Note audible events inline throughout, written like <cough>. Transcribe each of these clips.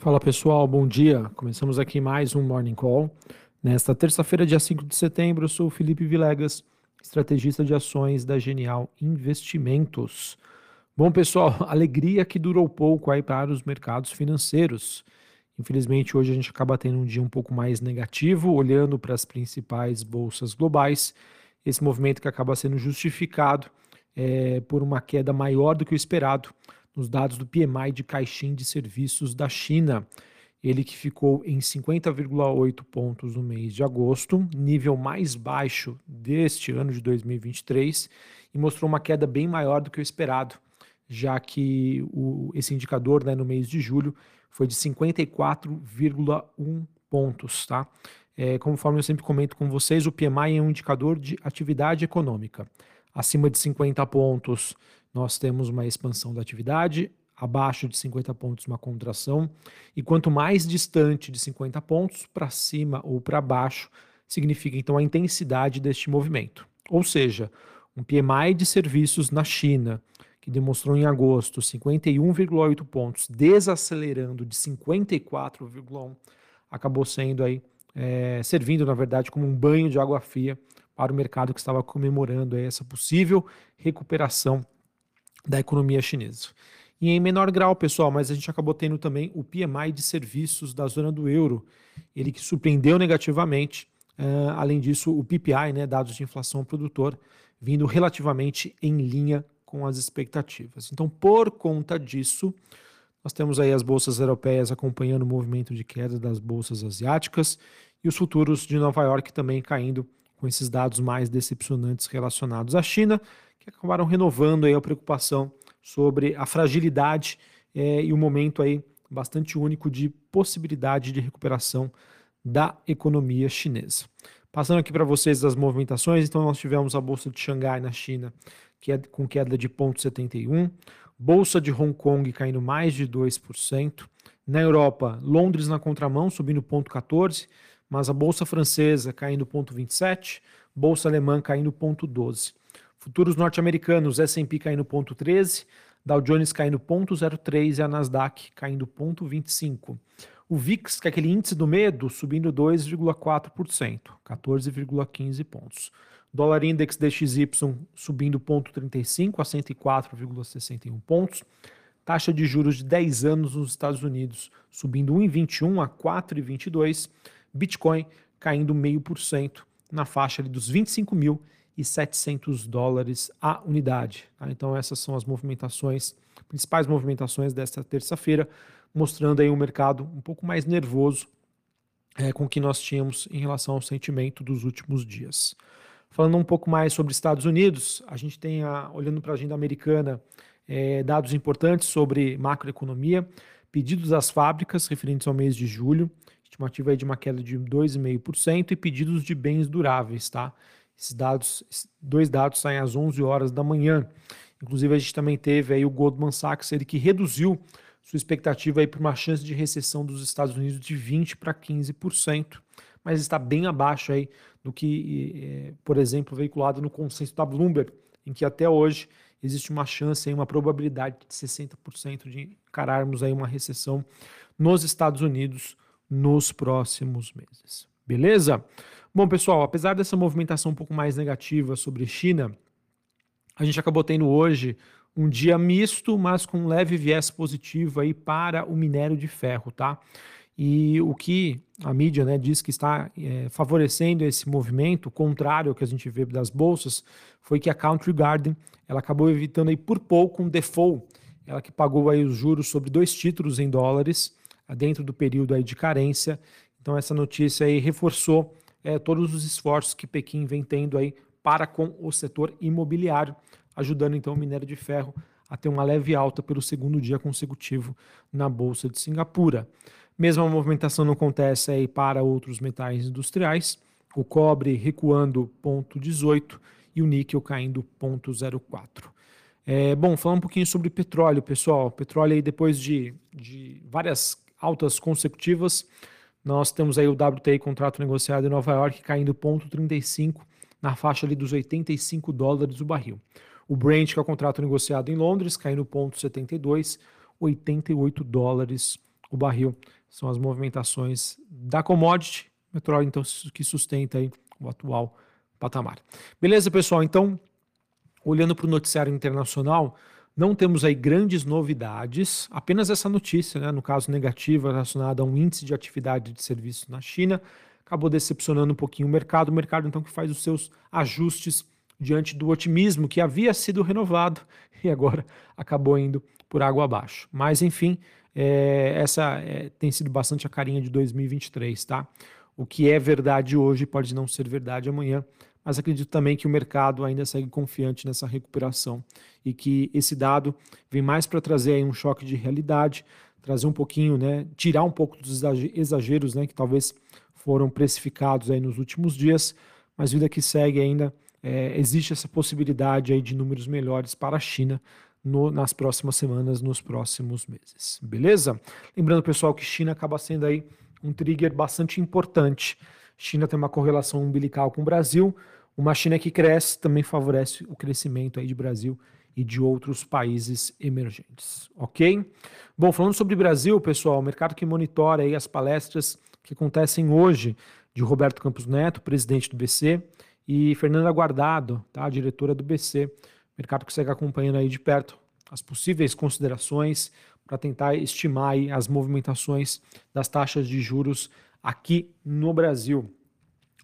Fala pessoal, bom dia. Começamos aqui mais um Morning Call. Nesta terça-feira, dia 5 de setembro, eu sou o Felipe Vilegas, estrategista de ações da Genial Investimentos. Bom pessoal, <laughs> alegria que durou pouco aí para os mercados financeiros. Infelizmente, hoje a gente acaba tendo um dia um pouco mais negativo, olhando para as principais bolsas globais. Esse movimento que acaba sendo justificado é, por uma queda maior do que o esperado nos dados do PMI de caixinha de serviços da China. Ele que ficou em 50,8 pontos no mês de agosto, nível mais baixo deste ano de 2023, e mostrou uma queda bem maior do que o esperado, já que o, esse indicador né, no mês de julho foi de 54,1 pontos. Tá? É, conforme eu sempre comento com vocês, o PMI é um indicador de atividade econômica. Acima de 50 pontos, nós temos uma expansão da atividade, abaixo de 50 pontos, uma contração, e quanto mais distante de 50 pontos, para cima ou para baixo, significa então a intensidade deste movimento. Ou seja, um PMI de serviços na China, que demonstrou em agosto 51,8 pontos, desacelerando de 54,1, acabou sendo aí, é, servindo, na verdade, como um banho de água fria para o mercado que estava comemorando essa possível recuperação da economia chinesa. E em menor grau, pessoal, mas a gente acabou tendo também o PMI de serviços da zona do euro, ele que surpreendeu negativamente. Uh, além disso, o PPI, né, dados de inflação produtor, vindo relativamente em linha com as expectativas. Então, por conta disso, nós temos aí as bolsas europeias acompanhando o movimento de queda das bolsas asiáticas e os futuros de Nova York também caindo com esses dados mais decepcionantes relacionados à China que acabaram renovando aí a preocupação sobre a fragilidade é, e o momento aí bastante único de possibilidade de recuperação da economia chinesa. Passando aqui para vocês as movimentações, então nós tivemos a bolsa de Xangai na China, que é com queda de 0,71, bolsa de Hong Kong caindo mais de 2%, na Europa, Londres na contramão, subindo 0,14, mas a bolsa francesa caindo 0,27, bolsa alemã caindo 0,12. Futuros norte-americanos, S&P caindo 0,13, Dow Jones caindo 0,03 e a Nasdaq caindo 0,25. O VIX, que é aquele índice do medo, subindo 2,4%, 14,15 pontos. Dólar Index DXY subindo 0,35 a 104,61 pontos. Taxa de juros de 10 anos nos Estados Unidos subindo 1,21 a 4,22. Bitcoin caindo 0,5% na faixa dos 25 mil e 700 dólares a unidade. Tá? Então essas são as movimentações, principais movimentações desta terça-feira, mostrando aí um mercado um pouco mais nervoso é, com o que nós tínhamos em relação ao sentimento dos últimos dias. Falando um pouco mais sobre Estados Unidos, a gente tem, a, olhando para a agenda americana, é, dados importantes sobre macroeconomia, pedidos das fábricas referentes ao mês de julho, estimativa de uma queda de 2,5% e pedidos de bens duráveis, tá? Esses dados, dois dados saem às 11 horas da manhã. Inclusive, a gente também teve aí o Goldman Sachs, ele que reduziu sua expectativa para uma chance de recessão dos Estados Unidos de 20% para 15%, mas está bem abaixo aí do que, por exemplo, veiculado no consenso da Bloomberg, em que até hoje existe uma chance, aí, uma probabilidade de 60% de encararmos aí uma recessão nos Estados Unidos nos próximos meses. Beleza? Bom, pessoal, apesar dessa movimentação um pouco mais negativa sobre China, a gente acabou tendo hoje um dia misto, mas com um leve viés positivo aí para o minério de ferro, tá? E o que a mídia né, diz que está é, favorecendo esse movimento, contrário ao que a gente vê das bolsas, foi que a Country Garden ela acabou evitando aí por pouco um default, ela que pagou aí os juros sobre dois títulos em dólares dentro do período aí de carência. Então essa notícia aí reforçou é, todos os esforços que Pequim vem tendo aí para com o setor imobiliário, ajudando então o minério de ferro a ter uma leve alta pelo segundo dia consecutivo na Bolsa de Singapura. Mesma movimentação não acontece aí para outros metais industriais, o cobre recuando 0,18 e o níquel caindo 0,04. É, bom, falar um pouquinho sobre petróleo, pessoal. Petróleo aí depois de, de várias altas consecutivas, nós temos aí o WTI, contrato negociado em Nova York, caindo 0,35 na faixa ali dos 85 dólares o barril. O Brent, que é o contrato negociado em Londres, caindo 0,72, 88 dólares o barril. São as movimentações da commodity, petróleo então que sustenta aí o atual patamar. Beleza, pessoal? Então, olhando para o noticiário internacional, não temos aí grandes novidades, apenas essa notícia, né, no caso negativa, relacionada a um índice de atividade de serviços na China, acabou decepcionando um pouquinho o mercado. O mercado, então, que faz os seus ajustes diante do otimismo que havia sido renovado <laughs> e agora acabou indo por água abaixo. Mas, enfim, é, essa é, tem sido bastante a carinha de 2023, tá? O que é verdade hoje pode não ser verdade amanhã, mas acredito também que o mercado ainda segue confiante nessa recuperação e que esse dado vem mais para trazer um choque de realidade, trazer um pouquinho, né, tirar um pouco dos exageros, né, que talvez foram precificados aí nos últimos dias, mas vida que segue ainda é, existe essa possibilidade aí de números melhores para a China no, nas próximas semanas, nos próximos meses. Beleza? Lembrando, pessoal, que China acaba sendo aí um trigger bastante importante. China tem uma correlação umbilical com o Brasil. Uma China que cresce também favorece o crescimento aí de Brasil e de outros países emergentes, ok? Bom, falando sobre Brasil, pessoal, o mercado que monitora aí as palestras que acontecem hoje de Roberto Campos Neto, presidente do BC, e Fernanda Guardado, tá, diretora do BC, mercado que segue acompanhando aí de perto as possíveis considerações para tentar estimar aí as movimentações das taxas de juros aqui no Brasil.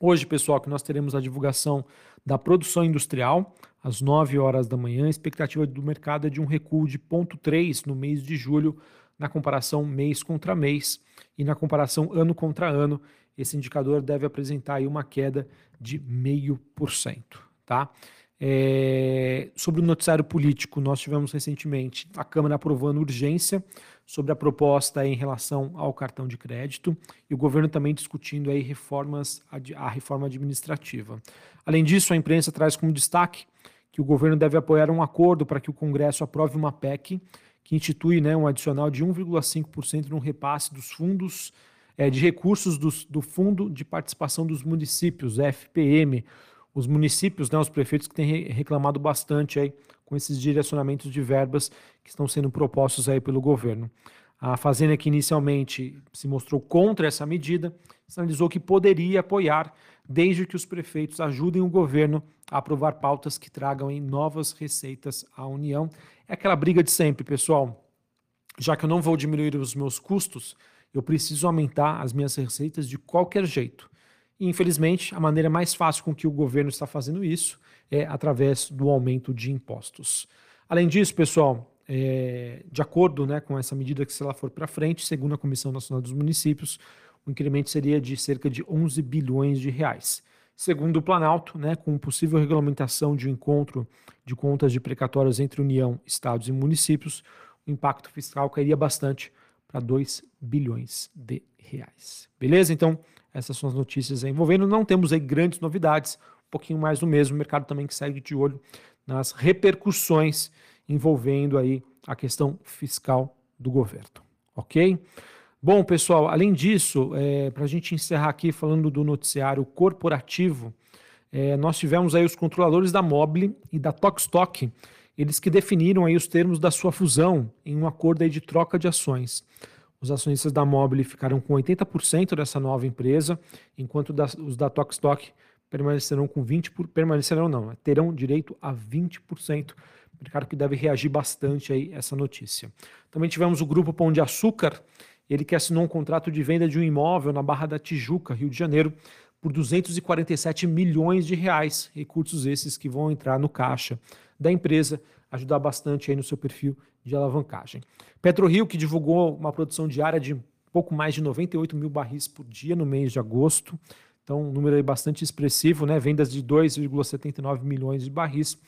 Hoje, pessoal, que nós teremos a divulgação da produção industrial às 9 horas da manhã. A expectativa do mercado é de um recuo de 0,3 no mês de julho, na comparação mês contra mês e na comparação ano contra ano. Esse indicador deve apresentar uma queda de 0,5%. Tá? É, sobre o noticiário político, nós tivemos recentemente a Câmara aprovando urgência sobre a proposta em relação ao cartão de crédito e o governo também discutindo aí reformas a reforma administrativa. Além disso, a imprensa traz como destaque que o governo deve apoiar um acordo para que o Congresso aprove uma PEC que institui né, um adicional de 1,5% no repasse dos fundos é, de recursos do, do Fundo de Participação dos Municípios, FPM, os municípios, né, os prefeitos que têm reclamado bastante aí com esses direcionamentos de verbas que estão sendo propostos aí pelo governo. A Fazenda, que inicialmente se mostrou contra essa medida, sinalizou que poderia apoiar, desde que os prefeitos ajudem o governo a aprovar pautas que tragam em novas receitas à União. É aquela briga de sempre, pessoal. Já que eu não vou diminuir os meus custos, eu preciso aumentar as minhas receitas de qualquer jeito. E, infelizmente, a maneira mais fácil com que o governo está fazendo isso é através do aumento de impostos. Além disso, pessoal, é, de acordo né, com essa medida que se ela for para frente, segundo a Comissão Nacional dos Municípios, o incremento seria de cerca de 11 bilhões de reais. Segundo o Planalto, né, com possível regulamentação de um encontro de contas de precatórios entre União, Estados e municípios, o impacto fiscal cairia bastante para 2 bilhões de reais. Beleza? Então, essas são as notícias envolvendo. Não temos aí grandes novidades, um pouquinho mais do mesmo. O mercado também que segue de olho nas repercussões envolvendo aí a questão fiscal do governo. Ok? Bom, pessoal, além disso, é, para a gente encerrar aqui falando do noticiário corporativo, é, nós tivemos aí os controladores da Mobile e da Tokstok, eles que definiram aí os termos da sua fusão em um acordo aí de troca de ações. Os acionistas da Mobile ficaram com 80% dessa nova empresa, enquanto os da Tokstok permanecerão com 20%, por, permanecerão não, terão direito a 20%. Mercado que deve reagir bastante aí essa notícia. Também tivemos o grupo Pão de Açúcar, ele que assinou um contrato de venda de um imóvel na Barra da Tijuca, Rio de Janeiro, por 247 milhões de reais, recursos esses que vão entrar no caixa da empresa, ajudar bastante aí no seu perfil de alavancagem. PetroRio, que divulgou uma produção diária de pouco mais de 98 mil barris por dia no mês de agosto, então um número aí bastante expressivo, né? vendas de 2,79 milhões de barris,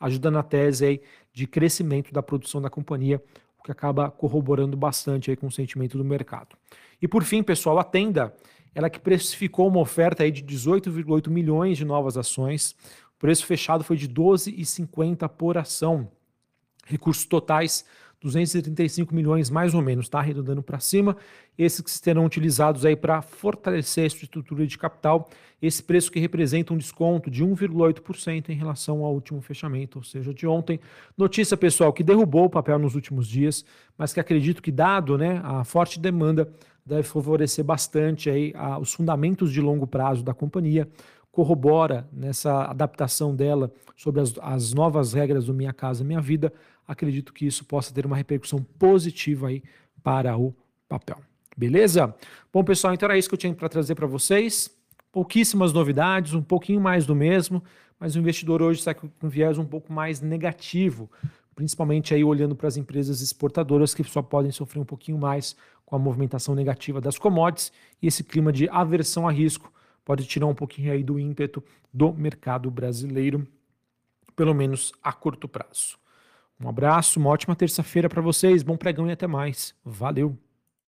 ajuda na tese aí de crescimento da produção da companhia, o que acaba corroborando bastante aí com o sentimento do mercado. E por fim, pessoal, a Tenda, ela que precificou uma oferta aí de 18,8 milhões de novas ações, o preço fechado foi de 12,50 por ação. Recursos totais 235 milhões mais ou menos, tá? Arredondando para cima. Esses que serão utilizados aí para fortalecer a estrutura de capital. Esse preço que representa um desconto de 1,8% em relação ao último fechamento, ou seja, de ontem. Notícia, pessoal, que derrubou o papel nos últimos dias, mas que acredito que, dado né, a forte demanda, deve favorecer bastante aí a, os fundamentos de longo prazo da companhia corrobora nessa adaptação dela sobre as, as novas regras do Minha Casa Minha Vida, acredito que isso possa ter uma repercussão positiva aí para o papel. Beleza? Bom, pessoal, então era isso que eu tinha para trazer para vocês. Pouquíssimas novidades, um pouquinho mais do mesmo, mas o investidor hoje está com um viés um pouco mais negativo, principalmente aí olhando para as empresas exportadoras que só podem sofrer um pouquinho mais com a movimentação negativa das commodities e esse clima de aversão a risco pode tirar um pouquinho aí do ímpeto do mercado brasileiro, pelo menos a curto prazo. Um abraço, uma ótima terça-feira para vocês, bom pregão e até mais. Valeu!